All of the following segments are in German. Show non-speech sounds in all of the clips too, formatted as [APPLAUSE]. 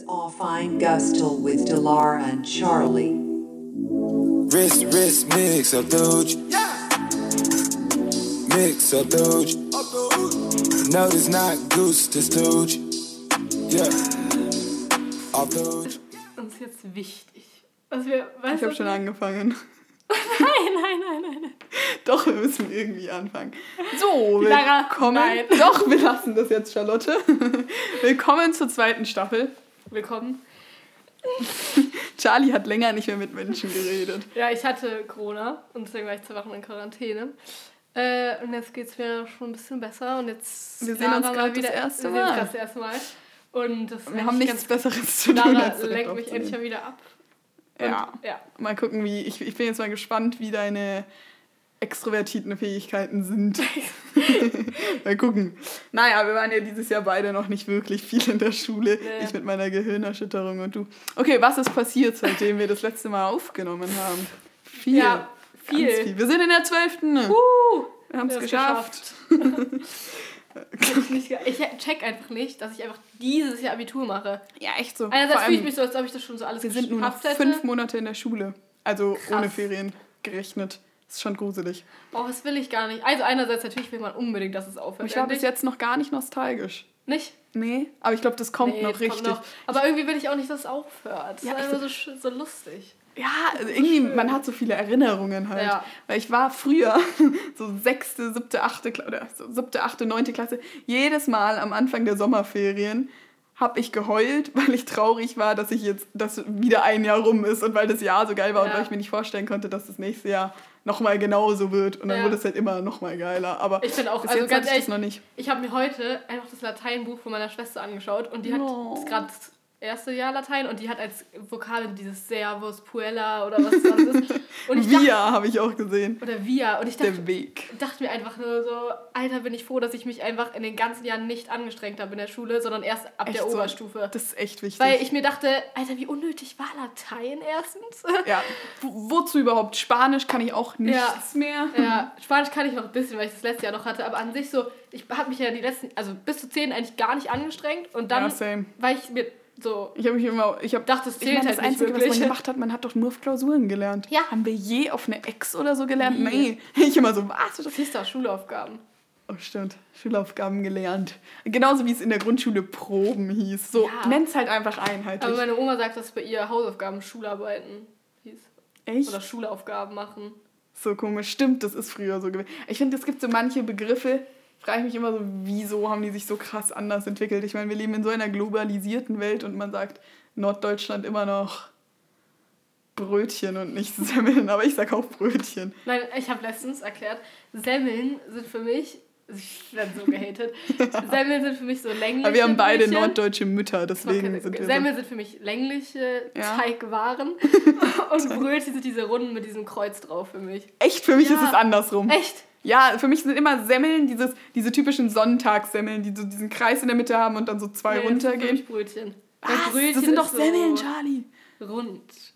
is Offine Gustle with Delara and Charlie. Wrist, wrist, mix up, dude. Mix up, dude. No, this not goose, this dude. Yeah. Off dude. Uns jetzt wichtig. Was wir, weißt Ich habe schon angefangen. [LAUGHS] Nein, nein, nein, nein, nein. Doch, wir müssen irgendwie anfangen. So, Lara, willkommen. nein. Doch, wir lassen das jetzt, Charlotte. [LAUGHS] Willkommen zur zweiten Staffel. Willkommen. Charlie hat länger nicht mehr mit Menschen geredet. Ja, ich hatte Corona und deswegen war ich zwei Wochen in Quarantäne. Äh, und jetzt geht es mir schon ein bisschen besser und jetzt Wir sehen uns gerade mal das erste wir sehen uns Mal. das erste Mal. Und das Wir haben nichts Besseres zu tun, Lara direkt lenkt mich endlich mal wieder ab. Und, Ja. ja. Mal gucken, wie. Ich, ich bin jetzt mal gespannt, wie deine extrovertierten Fähigkeiten sind. [LAUGHS] [LAUGHS] mal gucken. Naja, wir waren ja dieses Jahr beide noch nicht wirklich viel in der Schule. Nee. Ich mit meiner Gehirnerschütterung und du. Okay, was ist passiert, seitdem wir das letzte Mal aufgenommen haben? Viel. Ja, viel. Ganz viel. Wir sind in der 12. Uh, wir haben es geschafft. Hätte ich check einfach nicht, dass ich einfach dieses Jahr Abitur mache. Ja, echt so. Einerseits fühle ich mich so, als ob ich das schon so alles wir sind nur noch geschafft hätte. fünf Monate in der Schule. Also Krass. ohne Ferien gerechnet. Ist schon gruselig. Oh, das will ich gar nicht. Also einerseits natürlich will man unbedingt, dass es aufhört. Ich war bis jetzt noch gar nicht nostalgisch. Nicht? Nee, aber ich glaube, das kommt Nee, noch das richtig. noch. Aber irgendwie will ich auch nicht, dass es aufhört. Das Ja, ist einfach so, so lustig. Ja, also irgendwie, man hat so viele Erinnerungen halt. Ja. Weil ich war früher, [LAUGHS] so sechste, siebte, achte, oder siebte, achte, neunte Klasse, jedes Mal am Anfang der Sommerferien habe ich geheult, [LAUGHS] weil ich traurig war, dass ich jetzt, dass wieder ein Jahr rum ist und weil das Jahr so geil war und Ja. weil ich mir nicht vorstellen konnte, dass das nächste Jahr nochmal genauso wird. Und dann Ja. wurde es halt immer nochmal geiler. Aber Ich finde auch, also ganz ehrlich, noch nicht. Ich habe mir heute einfach das Lateinbuch von meiner Schwester angeschaut und die hat das gerade das erste Jahr Latein und die hat als Vokabeln dieses Servus, Puella oder was sonst ist. Und ich dachte, Via habe ich auch gesehen. oder Via. Und ich dachte, Der Weg. dachte mir einfach nur so, Alter, bin ich froh, dass ich mich einfach in den ganzen Jahren nicht angestrengt habe in der Schule, sondern erst ab Echt der so. Oberstufe. Das ist echt wichtig. Weil ich mir dachte, Alter, wie unnötig war Latein erstens? ja, wo- wozu überhaupt? Spanisch kann ich auch nichts mehr. Ja, Spanisch kann ich noch ein bisschen, weil ich das letzte Jahr noch hatte, aber an sich so, ich habe mich ja die letzten, also bis zu 10 eigentlich gar nicht angestrengt und dann Ja, same. war ich mir so, Ich habe mich immer, ich habe dachte, es ich zählt meine, das halt Einzige, was wirklich. man gemacht hat, man hat doch nur auf Klausuren gelernt. Ja. Haben wir je auf eine Ex oder so gelernt? Nie. Nee. [LAUGHS] Ich immer so, was? Das hieß doch Schulaufgaben. Oh, stimmt. Schulaufgaben gelernt. Genauso wie es in der Grundschule Proben hieß. So, Ja. nenn's halt einfach Aber einheitlich. meine Oma sagt, dass bei ihr Hausaufgaben Schularbeiten hieß. Echt? Oder Schulaufgaben machen. So komisch. Stimmt, das ist früher so gewesen. Ich finde, es gibt so manche Begriffe, frage ich mich immer so, wieso haben die sich so krass anders entwickelt? Ich meine, wir leben in so einer globalisierten Welt und man sagt Norddeutschland immer noch Brötchen und nicht [LAUGHS] Semmeln, aber ich sag auch Brötchen. Nein, ich habe letztens erklärt, Semmeln sind für mich, ich werde so gehatet, [LAUGHS] Semmeln sind für mich so längliche Aber wir haben beide Brötchen. norddeutsche Mütter, deswegen Okay, sind wir Semmeln sind für mich längliche Ja. Teigwaren [LAUGHS] und Brötchen sind diese Runden mit diesem Kreuz drauf für mich. so. Echt, für mich Ja. ist es andersrum. Echt? Ja, für mich sind immer Semmeln, dieses, diese typischen Sonntagssemmeln, die so diesen Kreis in der Mitte haben und dann so zwei Nee, das sind runtergehen. Brötchen. Was? Brötchen Das sind doch so Semmeln, Charlie. Rund.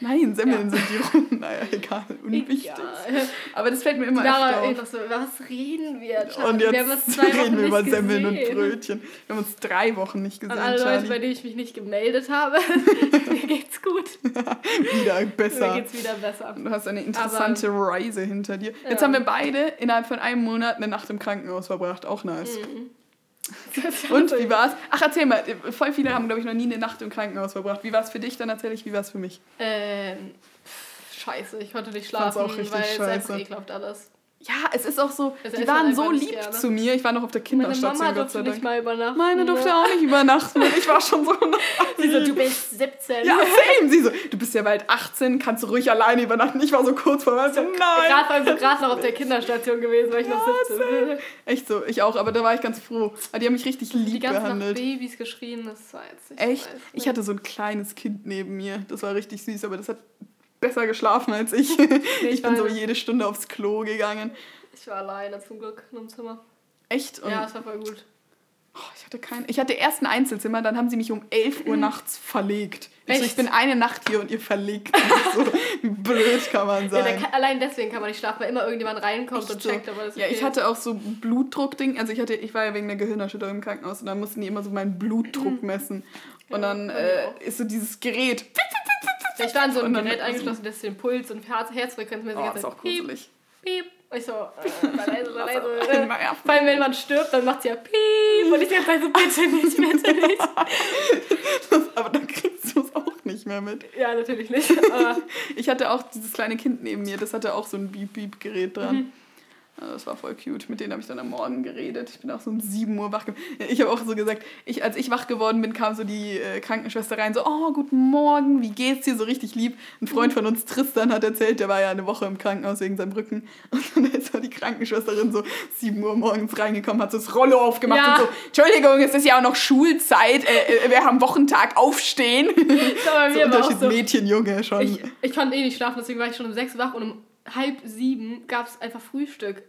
Nein, Semmeln Ja. sind die runden. [LAUGHS] Naja, egal, unwichtig. Egal. Aber das fällt mir immer Lara öfter auf. so, was reden wir? Und Wir haben uns jetzt zwei Wochen reden wir über Semmeln und. Brötchen. Wir haben uns drei Wochen nicht gesehen, An alle Leute, bei Charlie. denen ich mich nicht gemeldet habe, [LAUGHS] mir geht's gut. [LAUGHS] Wieder Mir besser. geht's wieder besser. Du hast eine interessante Reise hinter dir. Jetzt Ja. haben wir beide innerhalb von einem Monat eine Nacht im Krankenhaus verbracht. Auch nice. Mhm. Und wie war's? Ach, erzähl mal. Voll viele haben, glaube ich, noch nie eine Nacht im Krankenhaus verbracht. Wie war's für dich? Dann erzähle ich, wie war's für mich. Ähm, scheiße, ich konnte nicht schlafen, auch richtig weil es einfach ekelhaft alles. Ja, es ist auch so, Also die waren so einfach nicht lieb gerne. zu mir. Ich war noch auf der Meine Kinderstation, Mama Gott sei durfte nicht mal übernachten. Meine durfte auch nicht übernachten. Ich war schon so... Sie so, du bist 17. Ja, same. Sie so, du bist ja bald 18, kannst du ruhig alleine übernachten. Ich war so kurz vor mir, so, nein. Gerade also gerade noch auf der Kinderstation gewesen, weil ich noch 17 bin. Echt so, ich auch, aber da war ich ganz froh. Aber die haben mich richtig Die lieb ganze Nacht behandelt. Babys geschrien, das war jetzt nicht Echt? so. Ich hatte so ein kleines Kind neben mir. Das war richtig süß, aber das hat besser geschlafen als ich. ich bin so jede Stunde aufs Klo gegangen. Ich war alleine zum Glück in einem Zimmer. Echt? Und ja, es war voll gut. Oh, ich hatte kein, ich hatte erst ein Einzelzimmer, dann haben sie mich um 11 Uhr nachts verlegt. Ich, so, Echt? ich bin eine Nacht hier und ihr verlegt mich. [LAUGHS] So, wie blöd kann man Ja, da sein. kann, allein deswegen kann man nicht schlafen, weil immer irgendjemand reinkommt und Echt so. checkt, aber das ist Ja, okay. ich hatte auch so Blutdruckding. Also ich hatte, ich war ja wegen einer Gehirnerschütterung im Krankenhaus und dann mussten die immer so meinen Blutdruck messen. Und dann äh, ist so dieses Gerät. Ich war in so ein Gerät eingeschlossen, das den Puls und Herz Herzfrequenz mir die Oh, ist auch gruselig. piep, piep. Und ich so, äh, [LAUGHS] leise, leise. Vor allem, wenn man stirbt, dann macht sie ja piep. Und ich Zeit so, bitte nicht, bitte nicht. [LAUGHS] Aber dann kriegst du es auch nicht mehr mit. Ja, natürlich nicht. [LAUGHS] Ich hatte auch dieses kleine Kind neben mir, das hatte auch so ein Beep-Beep-Gerät dran. Mhm. Also das war voll cute. Mit denen habe ich dann am Morgen geredet. Ich bin auch so um 7 Uhr wach geworden. Ich habe auch so gesagt, ich, als ich wach geworden bin, kam so die äh, Krankenschwester rein, so, oh, guten Morgen, wie geht's dir? So richtig lieb. Ein Freund von uns, Tristan, hat erzählt, der war ja eine Woche im Krankenhaus wegen seinem Rücken. [LAUGHS] Und dann ist so die Krankenschwesterin so 7 Uhr morgens reingekommen, hat so das Rollo aufgemacht Ja. und so, Entschuldigung, es ist ja auch noch Schulzeit, äh, äh, wir haben Wochentag, aufstehen. [LAUGHS] das war bei so mir auch Unterschied so. Mädchen, Junge schon. Ich, ich konnte eh nicht schlafen, deswegen war ich schon um sechs wach und um halb sieben gab es einfach Frühstück.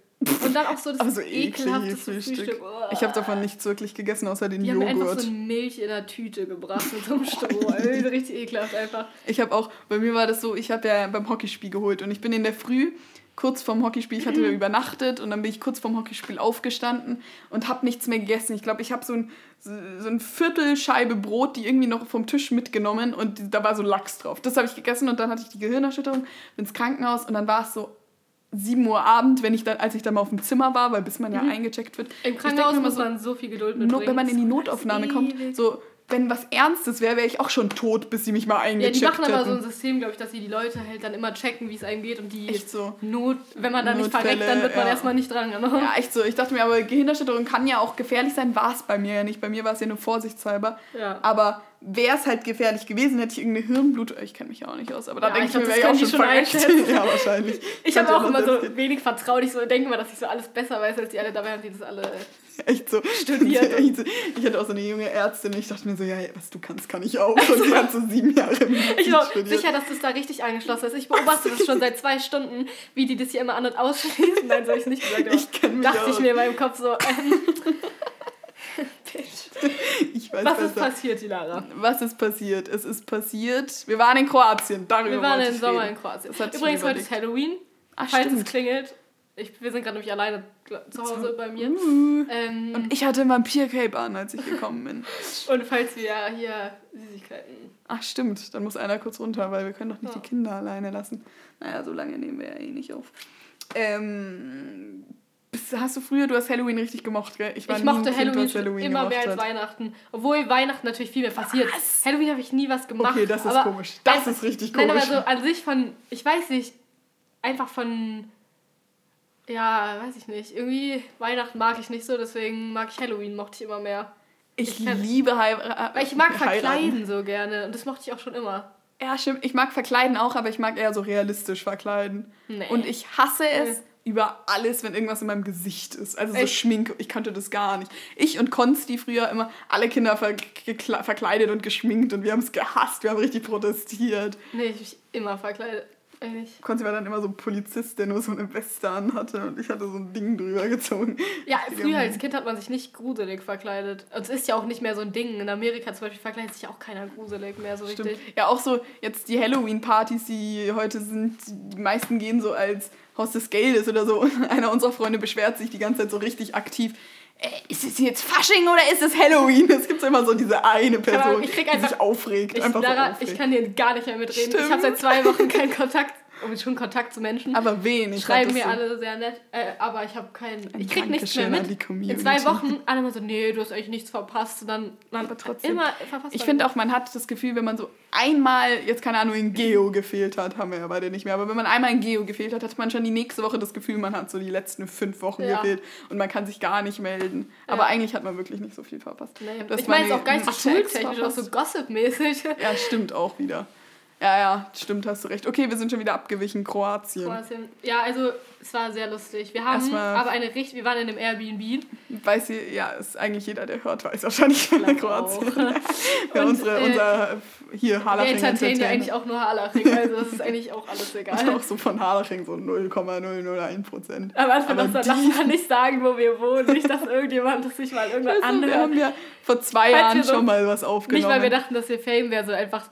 Und dann auch so [LAUGHS] das Aber so ekliges Frühstück. Frühstück. Ich habe davon nichts wirklich gegessen, außer den Die haben mir einfach Joghurt. so Milch in der Tüte gebracht mit so einem Stroh. [LAUGHS] Richtig ekelhaft einfach. Ich habe auch, bei mir war das so, ich habe ja beim Hockeyspiel geholt und ich bin in der Früh kurz vorm Hockeyspiel, ich hatte da übernachtet und dann bin ich kurz vorm Hockeyspiel aufgestanden und habe nichts mehr gegessen. Ich glaube, ich habe so ein, so so ein Viertel Scheibe Brot, die irgendwie noch vom Tisch mitgenommen und da war so Lachs drauf. Das habe ich gegessen und dann hatte ich die Gehirnerschütterung, bin ins Krankenhaus und dann war es so 7 Uhr Abend, wenn ich dann, als ich dann mal auf dem Zimmer war, weil bis man ja eingecheckt wird. Im Krankenhaus muss so, man so viel Geduld mitbringen. wenn man in die Notaufnahme kommt, so, wenn was Ernstes wäre, wäre ich auch schon tot, bis sie mich mal Ja, eingecheckt die machen aber so ein hätten. System, glaube ich, dass sie die Leute halt dann immer checken, wie es einem geht und die Echt so. Not, wenn man dann nicht verreckt, dann wird man ja. erstmal nicht dran genommen. Ja, echt so. Ich dachte mir, aber Gehirnerschütterung kann ja auch gefährlich sein. War es bei mir ja nicht. Bei mir war es ja nur vorsichtshalber. Ja. Aber wäre es halt gefährlich gewesen, hätte ich irgendeine Hirnblut... Ich kenne mich ja auch nicht aus, aber da Ja, denke ich ich, glaub, mir, wäre ich auch schon verreckt. [LAUGHS] ja, wahrscheinlich. Ich habe auch immer so wenig vertraut. Ich so denke mal, dass ich so alles besser weiß als die alle. Dabei haben die das alle. Echt so. Studiert. [LAUGHS] Echt so. Ich hatte auch so eine junge Ärztin ich dachte mir so, ja, was du kannst, kann ich auch. Und sie hat so sieben Jahre Ich bin studiert. sicher, dass das da richtig angeschlossen ist. Ich beobachte das schon seit zwei Stunden, wie die das hier immer an- und ausschließen. Nein, soll ich es nicht gesagt, Ich kenn mich dachte aus. ich mir in meinem Kopf so. Ähm. [LAUGHS] Ich weiß Was ist besser. passiert, die Lara? Was ist passiert? Es ist passiert. Wir waren in Kroatien. Darüber Wir waren im Sommer in Kroatien. Übrigens, heute ist. Halloween. Ach, Falls es stimmt. klingelt. Ich, wir sind gerade nämlich alleine zu Hause bei mir. Uh. Ähm, Und ich hatte ein Vampir-Cape an, als ich gekommen bin. [LAUGHS] und falls wir hier Süßigkeiten. Ach stimmt, dann muss einer kurz runter, weil wir können doch nicht Ja. die Kinder alleine lassen. Naja, so lange nehmen wir ja eh nicht auf. Ähm, hast du früher, du hast Halloween richtig gemocht, gell? Ich nie ein mochte Kind, Halloween, was immer mehr als hat. Weihnachten. Obwohl Weihnachten natürlich viel mehr passiert. Halloween habe ich nie was gemacht. Okay, das ist aber komisch. Das ist richtig Nein, aber komisch. so an sich von, ich weiß nicht, einfach von, ja, weiß ich nicht. Irgendwie Weihnachten mag ich nicht so, deswegen mag ich Halloween, mochte ich immer mehr. Ich, ich liebe heiraten. Weil ich mag verkleiden so gerne und das mochte ich auch schon immer. Ja, stimmt. Ich mag verkleiden auch, aber ich mag eher so realistisch verkleiden. Nee. Und ich hasse es. Über alles, wenn irgendwas in meinem Gesicht ist. Also so Echt? Schminke. Ich kannte das gar nicht. Ich und Konsti früher immer alle Kinder ver verkleidet und geschminkt und wir haben es gehasst. Wir haben richtig protestiert. Nee, ich mich immer verkleidet. Eigentlich. Konsti war dann immer so ein Polizist, der nur so eine Weste anhatte und ich hatte so ein Ding drüber gezogen. Ja, früher als Kind hat man sich nicht gruselig verkleidet. Und es ist ja auch nicht mehr so ein Ding. In Amerika zum Beispiel verkleidet sich auch keiner gruselig mehr so Stimmt. richtig. Ja, auch so jetzt die Halloween-Partys, die heute sind, die meisten gehen so als Haus des Geldes oder so. Und einer unserer Freunde beschwert sich die ganze Zeit so richtig aktiv. Äh, ist es jetzt Fasching oder ist es Halloween? Es gibt immer so diese eine Person, krieg die einfach- sich aufregt. Ich, einfach Lara, so aufregt. ich kann dir gar nicht mehr mitreden. Stimmt. Ich habe seit zwei Wochen keinen Kontakt, schon Kontakt zu Menschen. Aber wen? Ich Schreiben mir so- alle sehr nett, äh, aber ich habe keinen. Ein Ich krieg nichts mehr mit. In zwei Wochen alle immer so, nee, du hast eigentlich nichts verpasst. Und dann man Aber trotzdem. immer verpasst. Ich finde auch, man hat das Gefühl, wenn man so einmal, jetzt keine Ahnung, in Geo gefehlt hat, haben wir ja beide nicht mehr, aber wenn man einmal in Geo gefehlt hat, hat man schon die nächste Woche das Gefühl, man hat so die letzten fünf Wochen Ja. gefehlt und man kann sich gar nicht melden. Aber Ja. eigentlich hat man wirklich nicht so viel verpasst. Nee, ich meine jetzt eine auch gar nicht so schultechnisch, auch so gossip-mäßig. Ja, stimmt auch wieder. Ja, ja, stimmt, hast du recht. Okay, wir sind schon wieder abgewichen. Kroatien. Kroatien. Ja, also es war sehr lustig. Wir haben Erstmal- aber eine richtig, wir waren in einem Airbnb. Weiß ihr, ja, ist eigentlich jeder, der hört, weiß wahrscheinlich Kroatien. Ja, [LAUGHS] Und, unsere, äh, unser hier Wir Harlaching entertainen ja eigentlich auch nur Harlaching, also das ist eigentlich auch alles [LAUGHS] egal. Auch so von Harlaching so 0,001 Prozent. Am Anfang Aber lass mal nicht sagen, wo wir wohnen. Nicht, dass irgendjemand das sich mal irgendwann Also, wir anhört. haben ja vor zwei Falls Jahren wir so- schon mal was Nicht, aufgenommen. weil wir dachten, dass wir Fame wären, so einfach,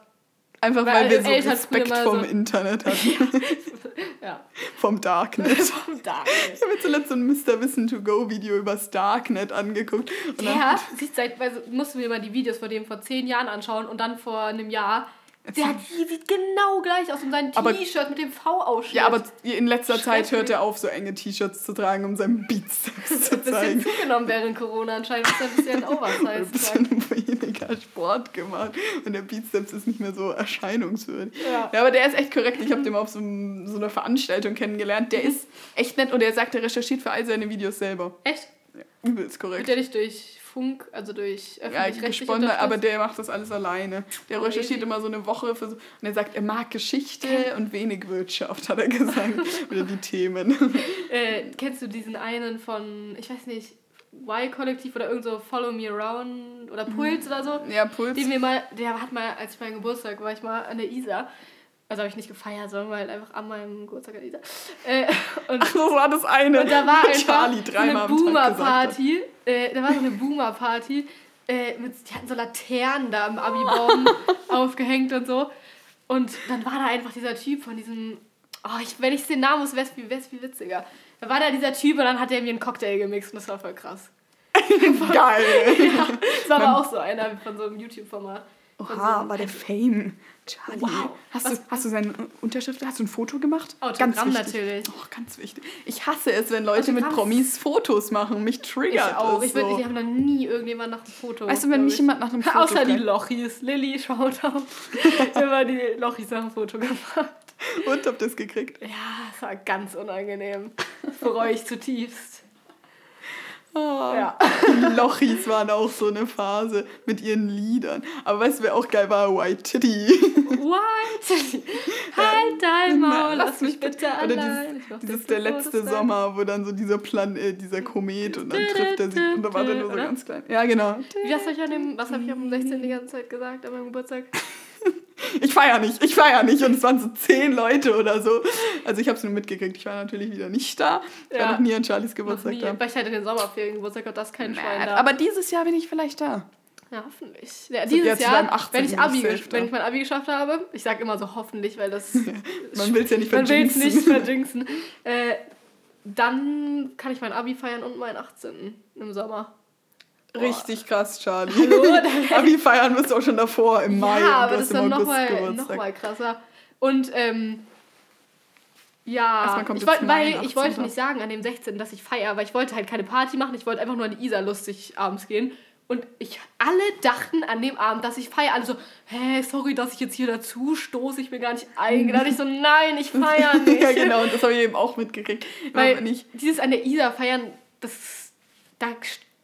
Einfach weil weil wir so Eltern früher Respekt vom so- Internet hatten. [LAUGHS] ja. vom Darknet. [LAUGHS] da. Ich habe mir zuletzt so ein Mr. Wissen to Go Video übers Darknet angeguckt. Und Der sieht seit, also musst du mir mal die Videos von dem vor zehn Jahren anschauen und dann vor einem Jahr. Der sieht genau gleich aus und sein T-Shirt mit dem V-Ausschnitt. Ja, aber in letzter Zeit hört er auf, so enge T-Shirts zu tragen, um seinen Bizeps [LAUGHS] zu ein bisschen zeigen. zugenommen während Corona anscheinend. Ist er ein bisschen [LAUGHS] Ein oversized. bisschen weniger Sport gemacht und der Bizeps ist nicht mehr so erscheinungswürdig. Ja. Ja, aber der ist echt korrekt. Ich habe den mal auf so, so einer Veranstaltung kennengelernt. Mhm. Der ist echt nett und er sagt, er recherchiert für all seine Videos selber. Echt? Ja, übelst Wird korrekt. der nicht durch Funk, also durch Ja, öffentlich-rechtlich gesponsert, aber der macht das alles alleine. Der Crazy. recherchiert immer so eine Woche für so, und er sagt, er mag Geschichte und wenig Wirtschaft, hat er gesagt. [LAUGHS] Oder die Themen. Äh, kennst du diesen einen von, ich weiß nicht, Y-Kollektiv oder irgend so Follow Me Around oder Puls oder so? Ja, Puls. Den wir mal, der hat mal, als ich meinen Geburtstag war ich mal an der Isar. Also habe ich nicht gefeiert, sondern halt einfach an meinem Geburtstag an Isar. Äh, [LAUGHS] und, Das war das eine. und da war [LAUGHS] Charlie dreimal eine am. Boomer-Party. Äh, da war so eine Boomer-Party. Äh, mit, die hatten so Laternen da im Abi-Baum [LAUGHS] aufgehängt und so. Und dann war da einfach dieser Typ von diesem. Oh, ich, wenn ich den Namen muss, wäre es viel witziger. Da war da dieser Typ und dann hat er mir einen Cocktail gemixt und das war voll krass. Geil. Ja, das war aber auch so einer von so einem YouTube-Format. Oha, einem- war der Fame. Charlie. Wow. Hast, Was- du, hast du seine Unterschrift, hast du ein Foto gemacht? Autogramm ganz wichtig. natürlich. Oh, ganz wichtig. Ich hasse es, wenn Leute mit Autogramm. Promis Fotos machen. Mich Ich triggert auch. es Ich, so. ich habe noch nie irgendjemand nach einem Foto. Weißt du, wenn mich ich. jemand nach einem Foto Außer die. Lochis. Lilly, schaut auf. [LAUGHS] Immer die Lochis nach dem Foto gemacht. Und habt ihr es gekriegt? Ja, es war ganz unangenehm. Das bereue ich zutiefst. Oh. Ja. Die Lochis waren auch so eine Phase mit ihren Liedern. Aber weißt du, wer auch geil war? White Titty. What? [LAUGHS] halt dein Maul, lass mich bitte allein. dieses, dieses der letzte. Sommer, wo dann so dieser Plan, äh, dieser Komet und dann trifft er dü, und da war der nur so ganz klein. Ja, genau. Was habe ich, an dem- was hab ich am 16. die ganze Zeit gesagt, an meinem Geburtstag? [LAUGHS] Ich feier nicht, ich feier nicht. Und es waren so zehn Leute oder so. Also ich habe es nur mitgekriegt. Ich war natürlich wieder nicht da. Ich Ja. war noch nie an Charlies Geburtstag nie, da. weil ich hatte den Sommerferien Geburtstag und das kein Schwein da. Aber dieses Jahr bin ich vielleicht da. Ja, hoffentlich. Ja, dieses Jahr, beim 18. wenn ich, Abi wenn ich mein Abi geschafft habe, ich sag immer so hoffentlich, weil das [LAUGHS] Man will es ja nicht man will es verjinxen. nicht verjinxen, äh, dann kann ich mein Abi feiern und meinen 18. im Sommer. Richtig krass, Charlie. [LAUGHS] [LAUGHS] Abi feiern wirst du auch schon davor, im Mai. ja, aber das ist dann nochmal noch mal krasser. Und ähm, ja, ich, wollt, weil, ich wollte 18.. nicht sagen an dem 16., dass ich feiere, weil ich wollte halt keine Party machen, ich wollte einfach nur an die Isar lustig abends gehen. Und ich, alle dachten an dem Abend, dass ich feiere. Alle so, hä, sorry, dass ich jetzt hier dazu stoße, ich bin gar nicht [LAUGHS] eingeladen. Ich so, nein, ich feiere nicht. ja, genau, und das habe ich eben auch mitgekriegt. Weil dieses an der Isar feiern, das, da,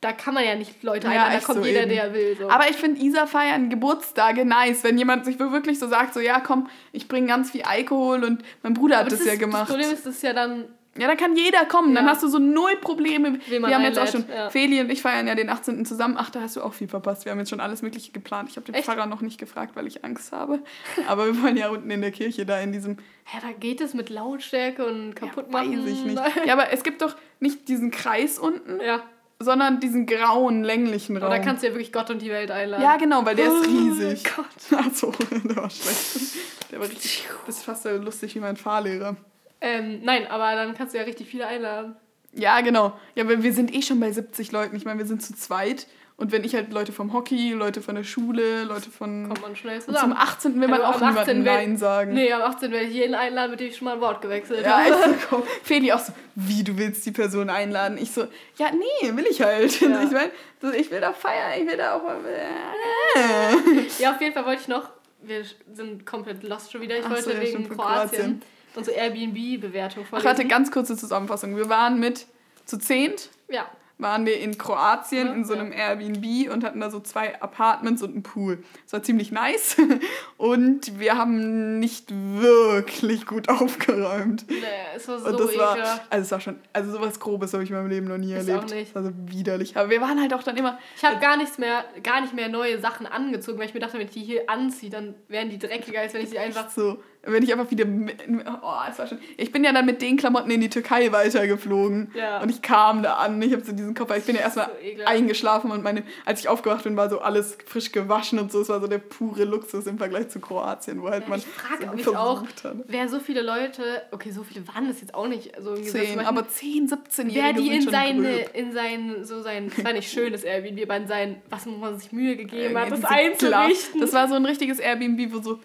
da kann man ja nicht Leute Ja, einladen, da kommt so jeder, eben. der will. So. Aber ich finde Isa feiern Geburtstage nice, wenn jemand sich wirklich so sagt, so ja komm, ich bringe ganz viel Alkohol und mein Bruder hat Aber das, ja gemacht. Das Problem ist, das ist ja dann ja, dann kann jeder kommen, dann Ja. hast du so null Probleme. Wir haben jetzt auch einlädt, schon, ja. Feli und ich feiern ja den 18. zusammen. Ach, da hast du auch viel verpasst. Wir haben jetzt schon alles Mögliche geplant. Ich habe den Echt? Pfarrer noch nicht gefragt, weil ich Angst habe. Aber wir wollen ja unten in der Kirche da in diesem Ja, da geht es mit Lautstärke und kaputt Weiß machen. ich nicht. [LAUGHS] Ja, aber es gibt doch nicht diesen Kreis unten, Ja, sondern diesen grauen, länglichen Raum. da kannst du ja wirklich Gott und die Welt einladen. ja, genau, weil der ist Oh riesig. Gott. Achso, [LAUGHS] der war schlecht. Der war richtig. Das ist fast so lustig wie mein Fahrlehrer. Ähm, nein, aber dann kannst du ja richtig viele einladen. Ja, genau. Ja, weil wir sind eh schon bei 70 Leuten. Ich meine, wir sind zu zweit. Und wenn ich halt Leute vom Hockey, Leute von der Schule, Leute von. Kommt man schnell Und zum zusammen. 18. will man Also auch am niemandem 18. will- Nein sagen. Nee, am 18 werde ich jeden einladen, mit dem ich schon mal ein Wort gewechselt Ja, habe. echt so, [LAUGHS] komm. Feli auch so, wie, du willst die Person einladen? Ich so, ja, nee, will ich halt. Ja. [LAUGHS] Ich meine, ich will da feiern, ich will da auch mal... [LAUGHS] Ja, auf jeden Fall wollte ich noch, wir sind komplett lost schon wieder, ich Ach wollte so, ja, wegen Kroatien, Kroatien. unsere Airbnb-Bewertung Ach, vorlesen. warte, ganz kurze Zusammenfassung. Wir waren mit zu zehnt Ja, waren wir in Kroatien in so einem Airbnb und hatten da so zwei Apartments und einen Pool. Es war ziemlich nice [LAUGHS] und wir haben nicht wirklich gut [LAUGHS] aufgeräumt. Nee, es war so Und das war, also es war schon, also sowas Grobes habe ich in meinem Leben noch nie Ich erlebt. auch nicht. Das war so widerlich. Aber wir waren halt auch dann immer, Ich habe gar nichts mehr, gar nicht mehr neue Sachen angezogen, weil ich mir dachte, wenn ich die hier anziehe, dann wären die dreckiger, als wenn ich sie einfach. so, wenn ich einfach wieder, oh, es war schon, ich bin ja dann mit den Klamotten in die Türkei weitergeflogen Ja. und ich kam da an, ich habe so diesen Kopf, ich bin ja erstmal So eingeschlafen und meine, als ich aufgewacht bin, war so alles frisch gewaschen und so, es war so der pure Luxus im Vergleich zu Kroatien, wo halt Ja, man ich frage so mich auch, hat. wer so viele Leute, okay, so viele waren das jetzt auch nicht, also Zehn, aber 10, 17 Wer die in seine, in sein, so sein, es war nicht schönes Airbnb, aber in sein, was man sich Mühe gegeben hat, Irgendwie das diese Glas- einzurichten. Das war so ein richtiges Airbnb, wo so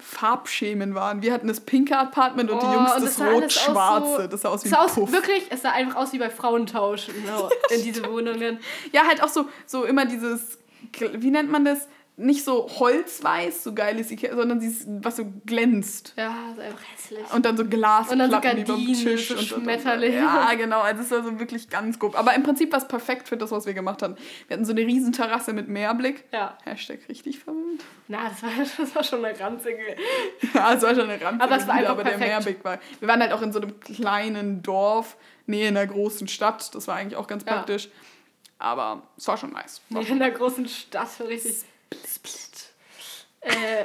Farbschemen waren. Wir hatten das pinke Apartment und die Oh, Jungs und das aus rot-schwarze. so- das sah aus wie sah aus, Puff. wirklich, es sah einfach aus wie bei Frauentausch genau, [LAUGHS] in diese Wohnungen. Ja, halt auch so, so immer dieses, wie nennt man das? Nicht so holzweiß, so geil ist Ikea, sondern dieses, was so glänzt. Ja, ist einfach hässlich. Und dann so Glasplatten Und dann so Gardinen, Tisch. so und, und, und, Schmetterlinge. Ja, genau. Also es war so wirklich ganz grob. Aber im Prinzip war es perfekt für das, was wir gemacht haben. Wir hatten so eine riesen Terrasse mit Meerblick. ja, Hashtag richtig verwöhnt. na, das war, [LAUGHS] das war schon eine ranzige. [LAUGHS] Ja, es war schon eine Rand. Aber es war einfach aber der perfekt. Meerblick war. Wir waren halt auch in so einem kleinen Dorf, nähe einer großen Stadt. Das war eigentlich auch ganz Ja. praktisch. Aber es war schon nice. War in der großen Stadt, richtig. Äh,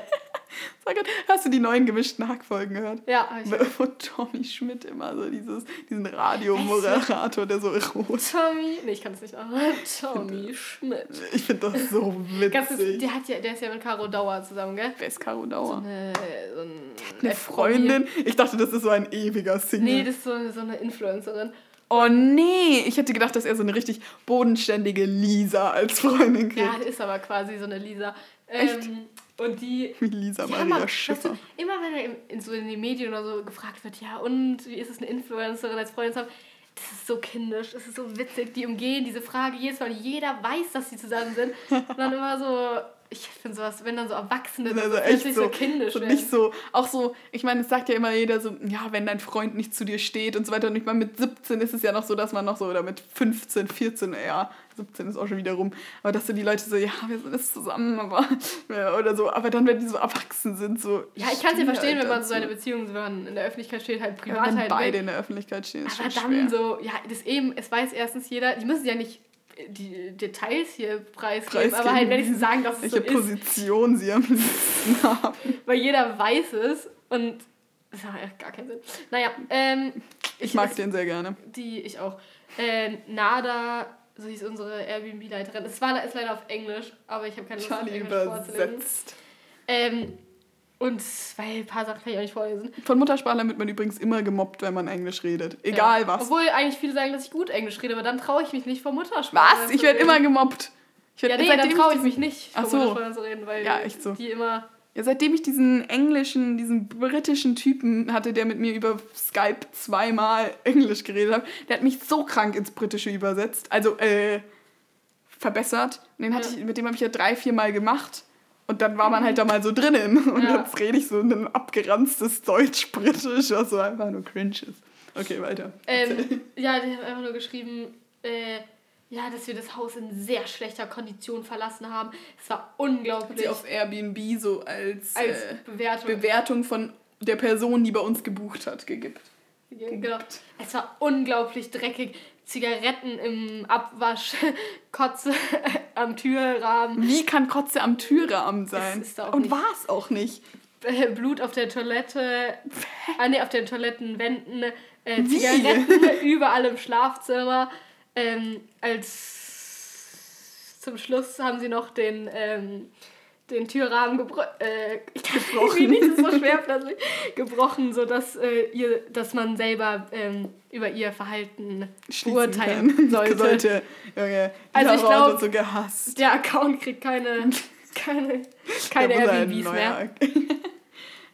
Sag grad, Hast du die neuen gemischten Hackfolgen gehört? ja, hab ich Wo Tommy Schmidt immer so dieses, diesen Radiomoderator, der so rot. Tommy, nee, ich kann es nicht auch. Tommy Schmidt. Ich finde das so witzig. der, hat ja, der ist ja mit Caro Dauer zusammen, gell? Wer ist Caro So Dauer? eine, so ein Eine. Freundin? Ich dachte, das ist so ein ewiger Single. Nee, das ist so, so eine Influencerin. Oh nee, ich hätte gedacht, dass er so eine richtig bodenständige Lisa als Freundin kriegt. Ja, ist aber quasi so eine Lisa. Ähm, und die. [LAUGHS] Wie Lisa Maria mal- Schiffer. Weißt du, immer wenn er in, in so in den Medien oder so gefragt wird, ja, und wie ist es, eine Influencerin als Freundin zu haben? Das ist so kindisch, das ist so witzig. Die umgehen diese Frage jedes Mal. Jeder weiß, dass sie zusammen sind. Und dann immer so, ich finde sowas, wenn dann so Erwachsene Also das echt plötzlich so, so kindisch so werden. nicht so, auch so, ich meine, es sagt ja immer jeder so, ja, wenn dein Freund nicht zu dir steht und so weiter. Und ich meine, mit 17 ist es ja noch so, dass man noch so, oder mit 15, 14, ja, 17 ist auch schon wieder rum, aber dass so die Leute so, ja, wir sind jetzt zusammen, aber, ja, oder so, aber dann, wenn die so erwachsen sind, so. Ja, ich kann es ja steh verstehen, halt wenn man so seine Beziehung so in in der Öffentlichkeit steht, halt ja, privat wenn halt beide weg. in der Öffentlichkeit stehen, ist Aber dann schwer. so, ja, das eben, es weiß erstens jeder, die müssen ja nicht die Details hier preisgeben, Preisgeben. aber halt wenigstens sagen, dass es welche so ist, Position sie am liebsten haben. weil jeder weiß es und das macht echt gar keinen Sinn. Naja, ähm, Ich mag es- den sehr gerne. Die, ich auch. Äh, Nada, so hieß unsere Airbnb-Leiterin. Es war ist leider auf Englisch, aber ich habe keine Lust auf Charlie Englisch vorzulesen. übersetzt. Ähm, und weil ein paar Sachen kann ich auch nicht vorlesen. Von Muttersprachlern wird man übrigens immer gemobbt, wenn man Englisch redet. Egal ja. was. Obwohl eigentlich viele sagen, dass ich gut Englisch rede, aber dann traue ich mich nicht vor Muttersprache. Was? Ich werde immer gemobbt. Ich werd, Ja, nee, dann seitdem traue ich mich nicht, vor so. Muttersprache zu reden, weil Ja, echt so. die immer. Ja, seitdem ich diesen englischen, diesen britischen Typen hatte, der mit mir über Skype zweimal [LAUGHS] Englisch geredet hat, der hat mich so krank ins Britische übersetzt. Also, äh, verbessert. Und den hatte Ja. ich, mit dem habe ich ja drei, vier Mal gemacht. Und dann war man halt da mal so drinnen. Und Ja. jetzt rede ich so ein abgeranztes Deutsch-Britisch, was so einfach nur cringe ist. Okay, weiter. Ähm, ja, die haben einfach nur geschrieben, äh, ja, dass wir das Haus in sehr schlechter Kondition verlassen haben. Es war Hat unglaublich sie auf Airbnb so als, als äh, Bewertung. Bewertung von der Person, die bei uns gebucht hat, gegeben. Genau. Es war unglaublich dreckig. Zigaretten im Abwasch, [LAUGHS] Kotze [LAUGHS] am Türrahmen, Wie kann Kotze am Türrahmen sein? Und war es auch nicht. [LAUGHS] Blut auf der Toilette, ah, nee, auf den Toilettenwänden, äh? Zigaretten überall im Schlafzimmer. Ähm, als zum Schluss haben sie noch den, ähm, den Türrahmen gebro äh, [LAUGHS] [LAUGHS] gebrochen. nicht, ist so schwer plötzlich. Gebrochen, sodass äh, ihr, dass man selber ähm, über ihr Verhalten Schließen kann. [LAUGHS] sollte. sollte. Junge, Also ich Wort glaub- wird so gehasst. Der Account kriegt keine, keine, keine Airbnbs mehr.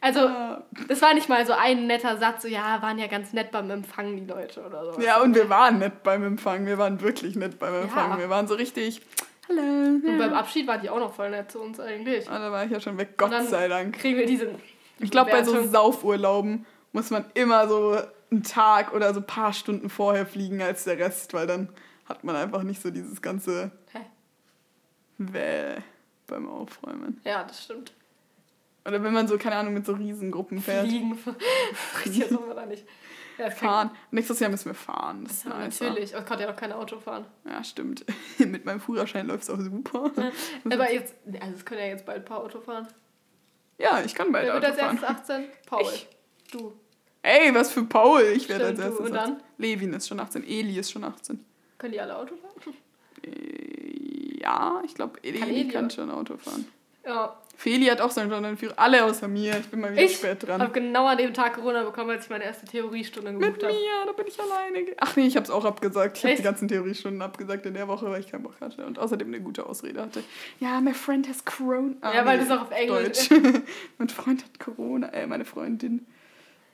Also, das war nicht mal so ein netter Satz, so, ja, waren ja ganz nett beim Empfang, die Leute oder so. Ja, und wir waren nett beim Empfang. Wir waren wirklich nett beim Empfang. Ja. Wir waren so richtig. Hallo. Und beim Abschied waren die auch noch voll nett zu uns eigentlich. Ah, da war ich ja schon weg, Gott sei Dank. Kriegen wir diese. Ich glaube, bei so. Saufurlauben muss man immer so einen Tag oder so ein paar Stunden vorher fliegen als der Rest, weil dann hat man einfach nicht so dieses ganze Hä? Wäh beim Aufräumen. Ja, das stimmt. Oder wenn man so, keine Ahnung, mit so Riesengruppen fährt. Fliegen. Richtig, das da nicht. Ja, kann- Fahren. Nächstes Jahr müssen wir fahren. Das ist Ja, nice. natürlich. Ich konnte ja noch kein Auto fahren. Ja, stimmt. [LAUGHS] mit meinem Führerschein läuft es auch super. [LAUGHS] Aber jetzt, also es können ja jetzt bald ein paar Auto fahren. Ja, ich kann bald Wer wird Auto als fahren. erstes 18? [LAUGHS] Paul. Ich. Du. Ey, was für Paul. Ich werde als Stimmt, du. erstes. Und dann? 18. Levin ist schon 18. Eli ist schon 18. Können die alle Auto fahren? Äh, Ja, ich glaube, Eli Kann kann, Eli, oder? schon Auto fahren. Ja. Feli hat auch seinen Führer. Alle außer mir. Ich bin mal wieder Ich spät habe dran. genau an dem Tag Corona bekommen, als ich meine erste Theoriestunde Mit gebucht habe. mir, da bin ich alleine. Ach nee, ich habe es auch abgesagt. Ich habe die ganzen Theoriestunden abgesagt in der Woche, weil ich keinen Bock hatte und außerdem eine gute Ausrede hatte. Ja, my friend has Corona. Ah, Ja, weil das auch auf Englisch Deutsch. [LAUGHS] mein Freund hat Corona, äh, meine Freundin.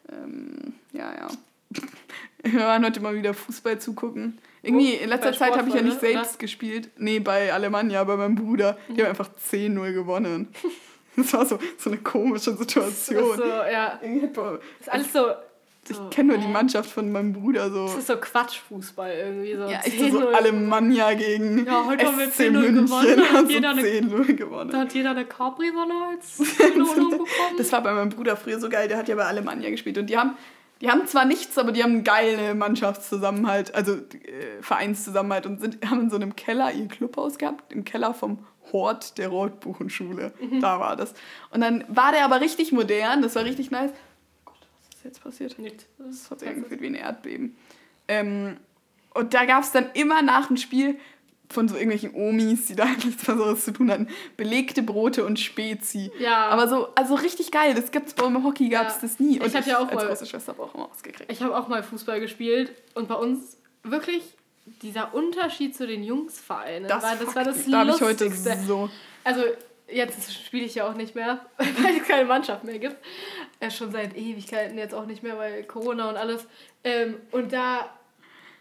Ähm, ja, ja. [LAUGHS] Wir waren heute mal wieder Fußball zugucken. Irgendwie in letzter Zeit habe ich ja nicht selbst gespielt. Nee, bei Alemannia, bei meinem Bruder. Die haben einfach 10-0 gewonnen. [LAUGHS] Das war so, so eine komische Das ist Situation. so, ja. [LAUGHS] Das ist alles so. Ich so, kenne nur die? Mannschaft von meinem Bruder so. Das ist so Quatschfußball irgendwie. So Ja, ich so, so 10-0. Alemannia gegen Ja, heute haben wir SC 10-0 München. gewonnen, Hat so eine- 10-0 gewonnen. Da hat jeder eine Capri-Sonne als Belohnung bekommen. Das war bei meinem Bruder früher so geil, der hat ja bei Alemannia gespielt. Und die haben, die haben zwar nichts, aber die haben einen geilen Mannschaftszusammenhalt, also äh, Vereinszusammenhalt und sind, haben in so einem Keller ihr Clubhaus gehabt, im Keller vom Hort der Rotbuchenschule. Mhm. Da war das. Und dann war der aber richtig modern, das war richtig nice. Gott, was ist jetzt passiert? Nichts. Das hat sich angefühlt wie ein Erdbeben. Ähm, und da gab es dann immer nach dem Spiel von so irgendwelchen Omis, die da [LAUGHS] nichts Besseres zu tun hatten, belegte Brote und Spezi. Ja. Aber so, also richtig geil. Das gibt's beim Hockey gab's Ja. das nie. Ich hab ja auch als mal- große Schwester habe auch immer ausgekriegt. Ich habe auch mal Fußball gespielt und bei uns wirklich dieser Unterschied zu den Jungsvereinen war das, war das da habe ich heute so. Also jetzt spiele ich ja auch nicht mehr, [LAUGHS] weil es keine Mannschaft mehr gibt. Äh, schon seit Ewigkeiten jetzt auch nicht mehr, weil Corona und alles. Ähm, und da,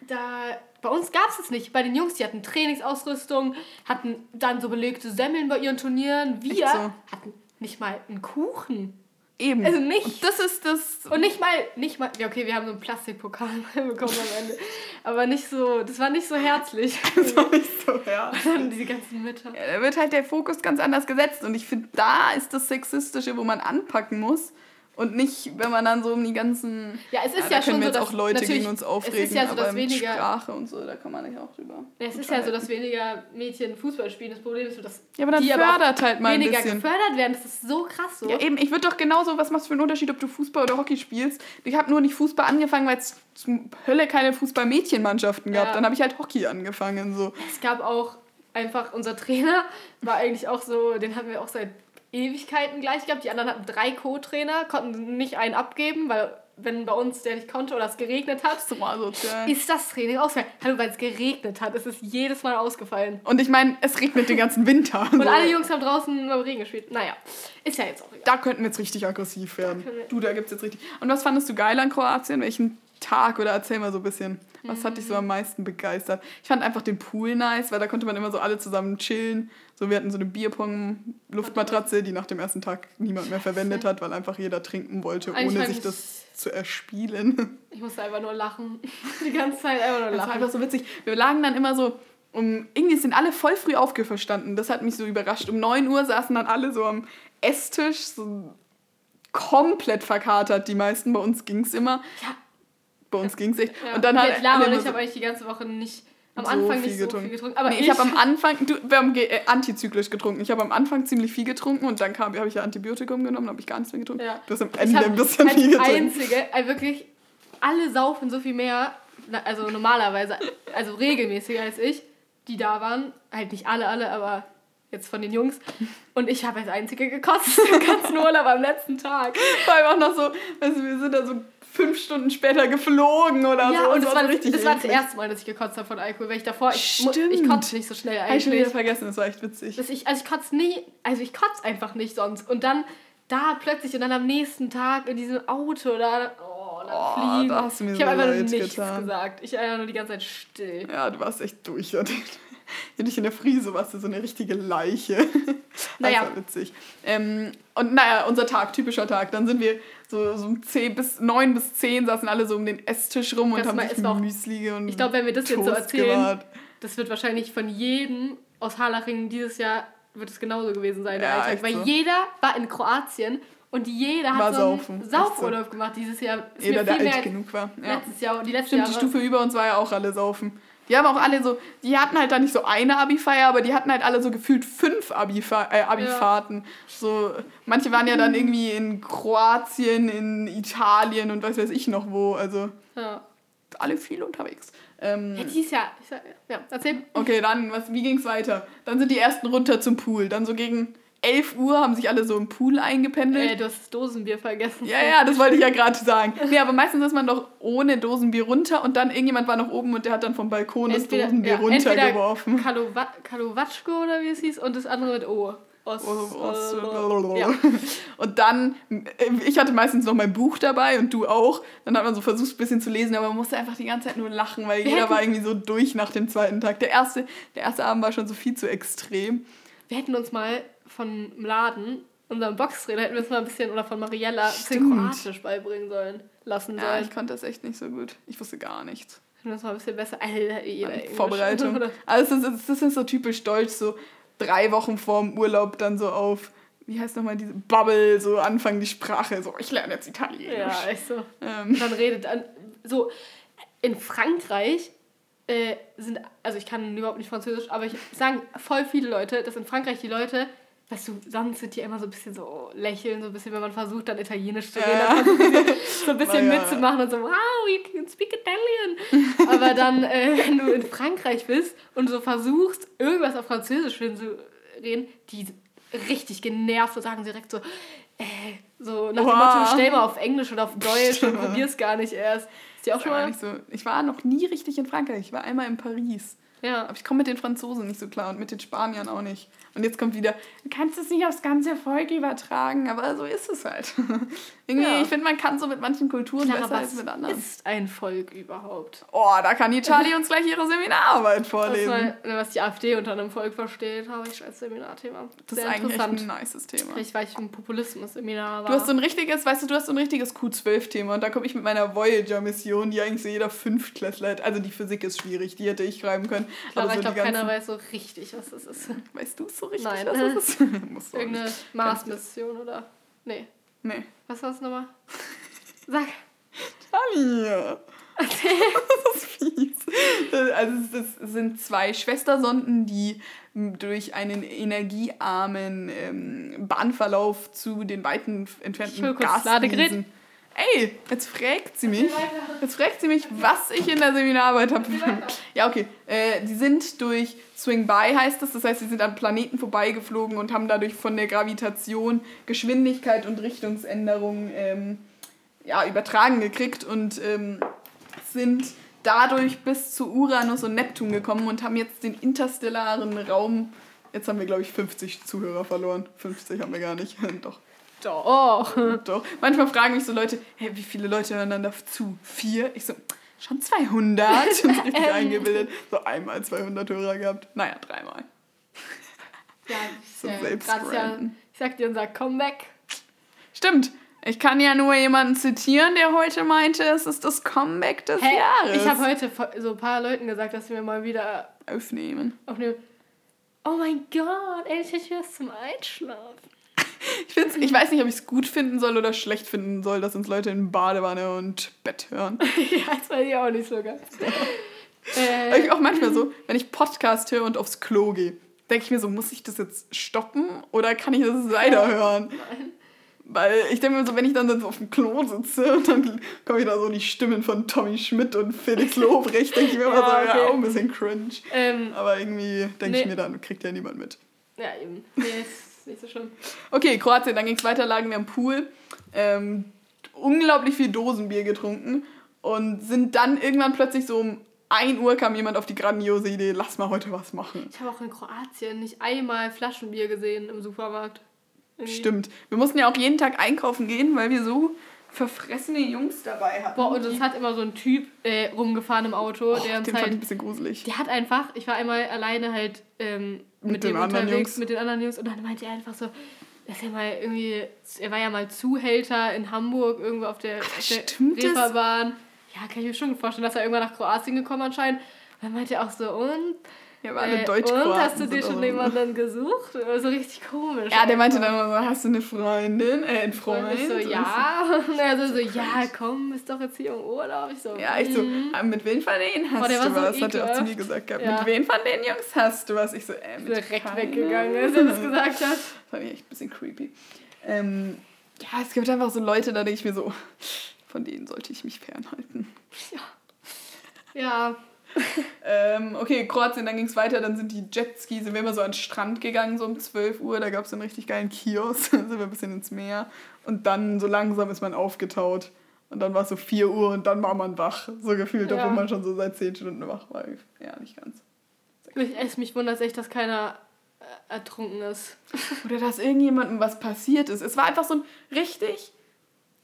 da, bei uns gab es es nicht. Bei den Jungs, die hatten Trainingsausrüstung, hatten dann so belegte Semmeln bei ihren Turnieren. Wir so? hatten nicht mal einen Kuchen. Eben. Also nicht- Und das ist das. Und nicht mal, nicht mal, ja okay, wir haben so einen Plastikpokal [LAUGHS] bekommen am Ende. Aber nicht so, das war nicht so herzlich. [LAUGHS] Das war nicht so, ja. [LAUGHS] Dann diese ganzen Mütter. Ja, da wird halt der Fokus ganz anders gesetzt. Und ich finde, da ist das Sexistische, wo man anpacken muss. Und nicht, wenn man dann so um die ganzen. Ja, es ist ja können schon wir so, jetzt dass auch Leute gegen uns es aufregen, ist ja so, aber dass weniger- Sprache und so, da kann man nicht auch drüber. Es ist ja so, dass weniger Mädchen Fußball spielen. Das Problem ist, dass Ja, aber dann die fördert auch halt mal weniger gefördert werden. Das ist so krass so. Ja, eben, ich würde doch genauso, was machst du für einen Unterschied, ob du Fußball oder Hockey spielst? Ich habe nur nicht Fußball angefangen, weil es zum Hölle keine Fußball-Mädchenmannschaften gab. Ja. Dann habe ich halt Hockey angefangen. So. Es gab auch einfach, unser Trainer war eigentlich auch so, den hatten wir auch seit Ewigkeiten gleich gehabt. Die anderen hatten drei Co-Trainer, konnten nicht einen abgeben, weil wenn bei uns der nicht konnte oder es geregnet hat, So mal sozial. ist das Training ausgefallen. Hallo, weil es geregnet hat, ist es jedes Mal ausgefallen. Und ich meine, es regnet den ganzen Winter. [LAUGHS] Und so. alle Jungs haben draußen im Regen gespielt. Naja, ist ja jetzt auch egal. Da könnten wir jetzt richtig aggressiv werden. wir- Du, da gibt's jetzt richtig. Und was fandest du geil an Kroatien? Welchen Tag oder erzähl mal so ein bisschen. Was hat dich so am meisten begeistert? Ich fand einfach den Pool nice, weil da konnte man immer so alle zusammen chillen. So, wir hatten so eine Bierpong-Luftmatratze, die nach dem ersten Tag niemand mehr verwendet [LAUGHS] hat, weil einfach jeder trinken wollte, Eigentlich ohne sich ich- das zu erspielen. [LAUGHS] Ich musste einfach nur lachen. [LAUGHS] Die ganze Zeit einfach nur Das war lachen. einfach so witzig. Wir lagen dann immer so um, irgendwie sind alle voll früh aufgestanden. Das hat mich so überrascht. Um 9 Uhr saßen dann alle so am Esstisch, so komplett verkatert. Die meisten, bei uns ging es immer. Ja. Bei uns ging es echt. Ja. Und dann hat klar, immer ich habe eigentlich die ganze Woche nicht, am so Anfang nicht so getrunken. viel getrunken. Aber nee, ich, ich habe am [LAUGHS] Anfang, du, wir haben ge- äh, antizyklisch getrunken. Ich habe am Anfang ziemlich viel getrunken und dann habe ich ja Antibiotikum genommen, habe ich gar nichts mehr getrunken. Ja. Du hast am Ende ein bisschen viel getrunken. einzige, also wirklich, alle saufen so viel mehr, also normalerweise, also regelmäßiger als ich, die da waren. Halt nicht alle, alle, aber jetzt von den Jungs. Und ich habe als einzige gekotzt [LAUGHS] im ganzen Urlaub am letzten Tag. Vor allem auch noch so, also wir sind da so fünf Stunden später geflogen oder ja, so. und das war, so das, das war das erste Mal, dass ich gekotzt habe von Alkohol, weil ich davor, ich, ich kotze nicht so schnell Habe ich schon wieder eigentlich. vergessen, das war echt witzig. Dass ich, also ich kotze nie, also ich kotze einfach nicht sonst. Und dann da plötzlich und dann am nächsten Tag in diesem Auto da, oh, dann Oh, fliegen. da ich so habe einfach leid nichts getan. gesagt. Ich war einfach nur die ganze Zeit still. Ja, du warst echt durch. [LAUGHS] nicht in der Frise warst du so eine richtige Leiche. Naja. Das war witzig. Ähm, und naja, unser Tag, typischer Tag. Dann sind wir so, so um 10 bis 9 bis 10 saßen alle so um den Esstisch rum und Das haben mal sich noch- Müsli und Ich glaube, wenn wir das jetzt so Toast erzählen, gewahrt. das wird wahrscheinlich von jedem aus Harlaching dieses Jahr wird es genauso gewesen sein, Ja, Alltag. Weil so. jeder war in Kroatien und jeder War hat so einen Saufurlaub gemacht dieses Jahr. Ist Jeder, der alt genug war. Ja. letztes Jahr und die letzten Stimmt, die Jahre. Stufe über uns war ja auch alle saufen. Die haben auch alle so, die hatten halt da nicht so eine Abi-Feier, aber die hatten halt alle so gefühlt fünf äh, Abi-Fahrten. So, manche waren ja dann irgendwie in Kroatien, in Italien und was weiß ich noch wo. Also Ja. alle viel unterwegs. Ähm, Ja, dieses Jahr. Ja, erzähl. okay, dann, was, wie ging's weiter? Dann sind die ersten runter zum Pool. Dann so gegen 11 Uhr haben sich alle so im Pool eingependelt. Äh, du hast das Dosenbier vergessen. Ja, ja, das wollte ich ja gerade sagen. Nee, aber meistens ist man doch ohne Dosenbier runter und dann irgendjemand war noch oben und der hat dann vom Balkon das Dosenbier ja, runtergeworfen. Entweder Kalowatschko oder wie es hieß und das andere mit O. Os, Os- äh, ja. Und dann, äh, ich hatte meistens noch mein Buch dabei und du auch. Dann hat man so versucht, ein bisschen zu lesen, aber man musste einfach die ganze Zeit nur lachen, weil jeder hätten- war irgendwie so durch nach dem zweiten Tag. Der erste, der erste Abend war schon so viel zu extrem. Wir hätten uns mal von Laden, unserem Boxtrainer, hätten wir uns mal ein bisschen, oder von Mariella, ein bisschen Stimmt. Kroatisch beibringen sollen, lassen Ja, sollen. ich konnte das echt nicht so gut. Ich wusste gar nichts. Hätten wir uns mal ein bisschen besser. Alter, jeder Englisch. Vorbereitung. Oder- [LAUGHS] Also das ist, das ist so typisch deutsch, so drei Wochen vorm Urlaub dann so auf, wie heißt nochmal diese Bubble, so anfangen die Sprache, so ich lerne jetzt Italienisch. Ja, echt so. Ähm, dann redet an, so in Frankreich äh, sind, also ich kann überhaupt nicht Französisch, aber ich sagen voll viele Leute, dass in Frankreich die Leute, weißt du, sonst sind die immer so ein bisschen so lächeln, so ein bisschen, wenn man versucht, dann Italienisch zu reden, Ja. so ein bisschen Ja. mitzumachen und so, wow, you can speak Italian. aber dann, äh, [LAUGHS] wenn du in Frankreich bist und so versuchst, irgendwas auf Französisch zu reden, die richtig genervt und sagen direkt so, äh, so nach dem Wow. Motto, stell mal auf Englisch oder auf Deutsch und probier's gar nicht erst. Ist dir auch schon mal? so, ich war noch nie richtig in Frankreich, ich war einmal in Paris. Ja. Aber ich komme mit den Franzosen nicht so klar und mit den Spaniern auch nicht. Und jetzt kommt wieder, du kannst es nicht aufs ganze Volk übertragen, aber so ist es halt. [LAUGHS] Irgendwie, Ja. ich finde, man kann so mit manchen Kulturen Clara, besser als was mit anderen. ist ein Volk überhaupt? Oh, da kann die Charlie [LAUGHS] uns gleich ihre Seminararbeit Was, vorlesen. mal, was die AfD unter einem Volk versteht, habe ich als Seminarthema. Das Sehr ist eigentlich ein nices Thema. Vielleicht, weil ich im Populismus-Seminar war. Du hast so ein richtiges, weißt du, du hast so ein richtiges Q12-Thema und da komme ich mit meiner Voyager-Mission, die eigentlich so jeder Fünftklässler hat. Also die Physik ist schwierig, die hätte ich schreiben können. Clara, aber so ich glaube, keiner weiß so richtig, was das ist. Weißt du es so richtig, Nein. was das ist? [LAUGHS] Du auch Irgendeine. Mars-Mission oder. Nee. Nee. Was war das nochmal? [LAUGHS] Sag. Tanja. [LAUGHS] das ist fies. Also es es sind zwei Schwestersonden, die durch einen energiearmen ähm, Bahnverlauf zu den weiten entfernten das Ladegerät. Ey, jetzt fragt sie mich. Jetzt fragt sie mich, was ich in der Seminararbeit habe. Ja, okay. Äh, die sind durch Swing By heißt das. Das heißt, sie sind an Planeten vorbeigeflogen und haben dadurch von der Gravitation Geschwindigkeit und Richtungsänderung ähm, ja, übertragen gekriegt und ähm, sind dadurch bis zu Uranus und Neptun gekommen und haben jetzt den interstellaren Raum. Jetzt haben wir, glaube ich, 50 Zuhörer verloren. 50 haben wir gar nicht. [LAUGHS] Doch. Doch. [LAUGHS] Doch. Manchmal fragen mich so Leute, hey, wie viele Leute hören dann dazu? Vier? Ich so, schon 200? Und [LAUGHS] richtig Ähm. eingebildet. So einmal 200 Hörer gehabt. Naja, dreimal. [LAUGHS] Ja, So ja, selbst ja, ich sag dir unser Comeback. Stimmt. Ich kann ja nur jemanden zitieren, der heute meinte, es ist das Comeback des Hey, Jahres. ich habe heute so ein paar Leuten gesagt, dass wir mal wieder Aufnehmen. aufnehmen. Oh mein Gott, ey, ich hätte was zum Einschlafen. Ich, find's, ich weiß nicht, ob ich es gut finden soll oder schlecht finden soll, dass uns Leute in Badewanne und Bett hören. [LAUGHS] ja, das weiß ich auch nicht so ganz. [LAUGHS] Äh, ich auch manchmal so, wenn ich Podcast höre und aufs Klo gehe, denke ich mir so, muss ich das jetzt stoppen oder kann ich das weiterhören? nein. Weil ich denke mir so, wenn ich dann so auf dem Klo sitze und dann komme ich da so die Stimmen von Tommy Schmidt und Felix Lobrecht, denke ich mir immer Ja, so, okay. ja, auch ein bisschen cringe. Ähm, Aber irgendwie denke ich Nee. mir dann, kriegt ja niemand mit. ja, eben. Nee, ist nicht so schlimm. Okay, Kroatien, dann ging es weiter, lagen wir am Pool. Ähm, unglaublich viel Dosenbier getrunken und sind dann irgendwann plötzlich so um 1 Uhr kam jemand auf die grandiose Idee, lass mal heute was machen. Ich habe auch in Kroatien nicht einmal Flaschenbier gesehen im Supermarkt. Irgendwie. Stimmt. Wir mussten ja auch jeden Tag einkaufen gehen, weil wir so verfressene Jungs dabei hatten. Boah, und es hat immer so ein Typ äh, rumgefahren im Auto, der uns den fand ich halt ein bisschen gruselig. Der hat einfach, ich war einmal alleine halt ähm, mit, Mit dem den anderen unterwegs, Jungs. mit den anderen Jungs und dann meinte er einfach so, dass er mal irgendwie, er war ja mal Zuhälter in Hamburg, irgendwo auf der, auf der? Reeperbahn. Ja, kann ich mir schon vorstellen, dass er irgendwann nach Kroatien gekommen anscheinend. Und dann meinte er auch so, und? Ja, aber alle Äh, deutsch und hast du dir schon jemanden gesucht? So richtig komisch. Ja, der meinte dann immer so, hast du eine Freundin? Äh, einen Und Freund? ich so, Und ja. Und [LAUGHS] er so, so, ja, komm, ist doch jetzt hier im Urlaub. Ich so, Ja, ich so, mm. ah, mit wem von denen hast der du war so was? Hat er auch zu mir gesagt gehabt. Ja. Mit wem von den Jungs hast du was? Ich so, äh, mit direkt keinem. weggegangen, als er das gesagt hat. Das fand ich echt ein bisschen creepy. Ähm, ja, es gibt einfach so Leute, da denke ich mir so, von denen sollte ich mich fernhalten. Ja, [LAUGHS] Ähm, okay, Kroatien, dann ging es weiter, dann sind die Jetski, sind wir immer so an den Strand gegangen, so um 12 Uhr, da gab es einen richtig geilen Kiosk, [LAUGHS] dann sind wir ein bisschen ins Meer und dann so langsam ist man aufgetaut. Und dann war es so 4 Uhr und dann war man wach, so gefühlt, Ja. obwohl man schon so seit 10 Stunden wach war. Ja, nicht ganz. mich, es mich wundert echt, dass keiner äh, ertrunken ist. Oder dass irgendjemandem was passiert ist. Es war einfach so ein richtig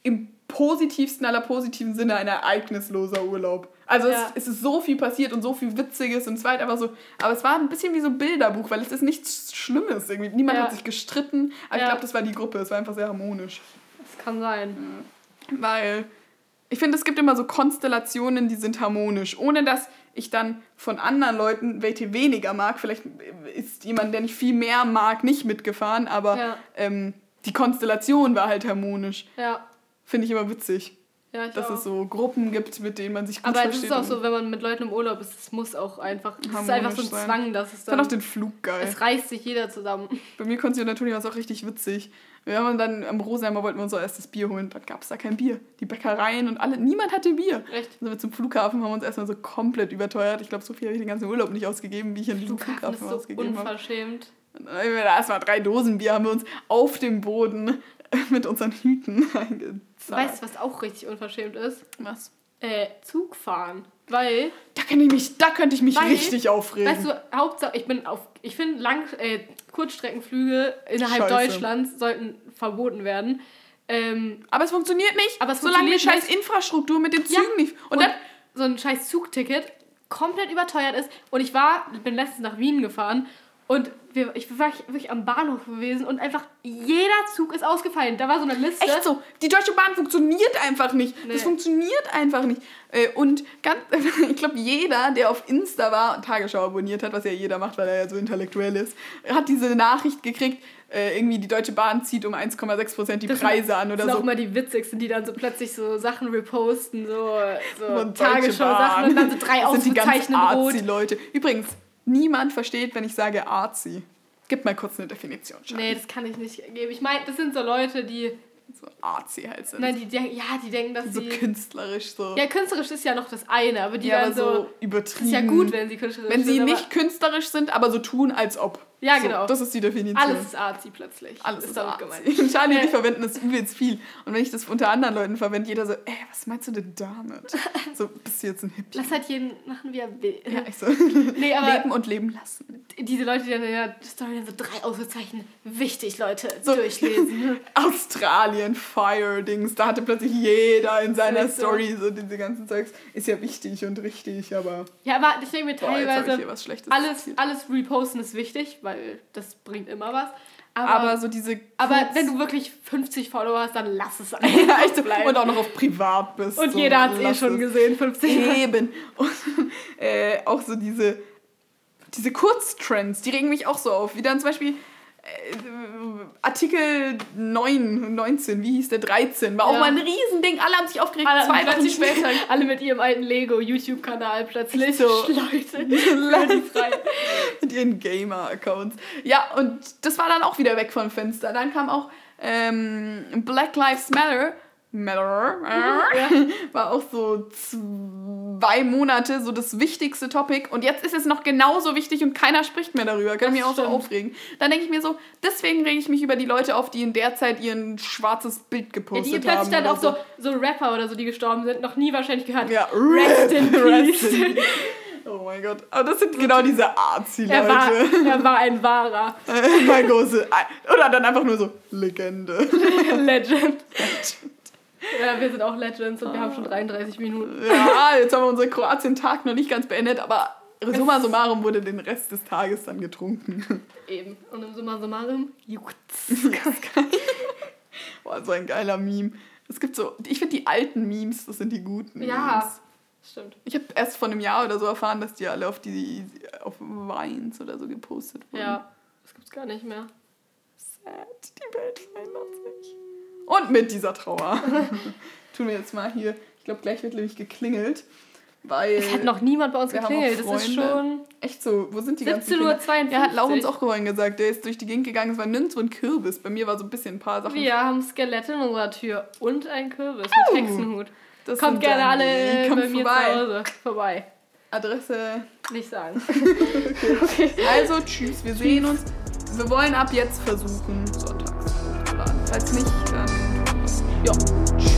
im positivsten aller positiven Sinne ein ereignisloser Urlaub. Also Ja. es, es ist so viel passiert und so viel Witziges und es war halt einfach so, aber es war ein bisschen wie so ein Bilderbuch, weil es ist nichts Schlimmes irgendwie. Niemand Ja. hat sich gestritten, aber ich Ja. glaube, das war die Gruppe, es war einfach sehr harmonisch. Das kann sein. Weil ich finde, es gibt immer so Konstellationen, die sind harmonisch, ohne dass ich dann von anderen Leuten, welche weniger mag, vielleicht ist jemand, der nicht viel mehr mag, nicht mitgefahren, aber ähm, die Konstellation war halt harmonisch. Ja, Finde ich immer witzig, ja dass auch. es so Gruppen gibt, mit denen man sich gut Aber es versteht. ist auch so, wenn man mit Leuten im Urlaub ist, es muss auch einfach, es ist einfach so ein sein. Zwang, dass es Ich fand dann, auch den Flug geil. es reißt sich jeder zusammen. [LAUGHS] Bei mir Antonia war es auch richtig witzig. Wir haben dann am Rosenheimer wollten wir unser erstes Bier holen. Dann gab es da kein Bier. Die Bäckereien und alle, niemand hatte Bier. Echt? Dann sind wir zum Flughafen, haben uns erstmal so komplett überteuert. Ich glaube, so viel habe ich den ganzen Urlaub nicht ausgegeben, wie ich an diesem Flughafen ist Flughafen so ausgegeben habe. unverschämt. Dann da erstmal drei Dosen Bier, haben wir uns auf dem Boden [LAUGHS] mit unseren Hüten [LAUGHS] eingezahlt. Weißt du, was auch richtig unverschämt ist? was? Äh, Zug fahren. Weil, Da könnte ich mich, da könnte ich mich Weil- richtig aufregen. weißt du, Hauptsache, ich bin auf, ich finde, Lang, äh, Kurzstreckenflüge innerhalb Scheiße. Deutschlands sollten verboten werden. Ähm, aber es funktioniert nicht, Aber es solange die scheiß Infrastruktur mit den Ja, Zügen nicht. Und, und dann, so ein scheiß Zugticket komplett überteuert ist. Und ich war, bin letztens nach Wien gefahren und wir, ich war wirklich am Bahnhof gewesen und einfach jeder Zug ist ausgefallen. Da war so eine Liste. Echt so, die Deutsche Bahn funktioniert einfach nicht. Nee. Das funktioniert einfach nicht. Äh, Und ganz, [LAUGHS] ich glaube, jeder, der auf Insta war und Tagesschau abonniert hat, was ja jeder macht, weil er ja so intellektuell ist, hat diese Nachricht gekriegt, äh, irgendwie die Deutsche Bahn zieht um 1,6 Prozent die Das Preise an das oder sind auch so. immer die witzigsten, die dann so plötzlich so Sachen reposten, so, so Tagesschau-Sachen und dann so drei Das sind die Rot. Arzi-Leute. Übrigens, niemand versteht, wenn ich sage Arzi. Gib mal kurz eine Definition. Charlie. Nee, das kann ich nicht geben. Ich meine, das sind so Leute, die, So Arzi halt sind. nein, die denken, ja, die denken, dass so sie... künstlerisch so. Ja, künstlerisch ist ja noch das eine, aber die Ja, dann aber so... so übertrieben. ist ja gut, wenn sie künstlerisch Wenn sie sind, nicht künstlerisch sind, aber so tun, als ob. Ja, so, genau. Das ist die Definition. Alles ist arzi plötzlich. Alles ist damit Arzi. gemeint. [LAUGHS] Charlie ich verwenden das übelst viel. Und wenn ich das unter anderen Leuten verwende, jeder so, ey, was meinst du denn damit? [LAUGHS] So, bist du jetzt ein Hippie? Lass halt jeden machen, wie er will. Ja, ich so. [LAUGHS] Nee, aber Leben und leben lassen. diese Leute, die dann in der Story dann so drei Ausrufezeichen, wichtig, Leute, So. durchlesen. Australien, Fire-Dings, da hatte plötzlich jeder in seiner so. Story so diese ganzen Zeugs. Ist ja wichtig und richtig, aber ja, aber ich denke mir boah, ich teilweise, hier was Schlechtes alles, alles reposten ist wichtig, weil das bringt immer was. Aber, Aber aber, so diese. wenn du wirklich 50 Follower hast, dann lass es [LAUGHS] einfach ja, echt bleiben. und auch noch auf privat bist. Und so, jeder hat es eh schon es. gesehen, 50 Eben. Und [LAUGHS] äh, auch so diese, diese Kurztrends, die regen mich auch so auf. Wie dann zum Beispiel Artikel 9, 19, wie hieß der? 13, war auch Ja. mal ein Riesending. Alle haben sich aufgeregt. alle, zwei Wochen später. [LAUGHS] alle mit ihrem alten Lego-YouTube-Kanal plötzlich. So. Leute, [LAUGHS] mit ihren Gamer-Accounts. Ja, und das war dann auch wieder weg vom Fenster. Dann kam auch ähm, Black Lives Matter. Matter. [LAUGHS] War auch so zwei Monate so das wichtigste Topic. Und jetzt ist es noch genauso wichtig und keiner spricht mehr darüber. Kann Das mich auch so stimmt. aufregen. Dann denke ich mir so, deswegen rege ich mich über die Leute auf, die in der Zeit ihren schwarzes Bild Ja, gepostet die plötzlich haben. dann auch so, so Rapper oder so, die gestorben sind, noch nie wahrscheinlich gehört. Ja, Rest in [LAUGHS] Rest Peace. in- Oh mein Gott. Aber das sind genau diese Arzi-Leute. Er war, er war ein wahrer [LAUGHS] mein große. Oder dann einfach nur so Legende. Legend. Ja, wir sind auch Legends und wir haben schon 33 Minuten. Ja, jetzt haben wir unseren Kroatien-Tag noch nicht ganz beendet, aber summa summarum wurde den Rest des Tages dann getrunken. Eben. Und im Summa summarum juckt's. [LAUGHS] Boah, so ein geiler Meme. Es gibt so, ich finde die alten Memes, das sind die guten Ja. Memes. Stimmt. Ich habe erst vor einem Jahr oder so erfahren, dass die alle auf die auf Vines oder so gepostet wurden. Ja. Das gibt's gar nicht mehr. Sad, die Welt verändert sich. Und mit dieser Trauer. [LAUGHS] Tun wir jetzt mal hier, ich glaube, gleich wird nämlich geklingelt, weil... Es hat noch niemand bei uns geklingelt. Das ist schon. Echt so, wo sind die ganzen 17:52 Kinder? Ja, hat Laurens Uhr. auch vorhin gesagt, der ist durch die Gegend gegangen, es war nirgendwo ein Kürbis. Bei mir war so ein bisschen ein paar Sachen. Wir haben Skelette in unserer Tür und ein Kürbis Oh. mit Hexenhut. Das Kommt gerne alle. Kommt bei mir vorbei. zu Hause vorbei. Adresse. Nicht sagen. [LAUGHS] Also, tschüss, wir sehen uns. Wir wollen ab jetzt versuchen, sonntags hochzuladen. Falls nicht, dann. Ja, tschüss.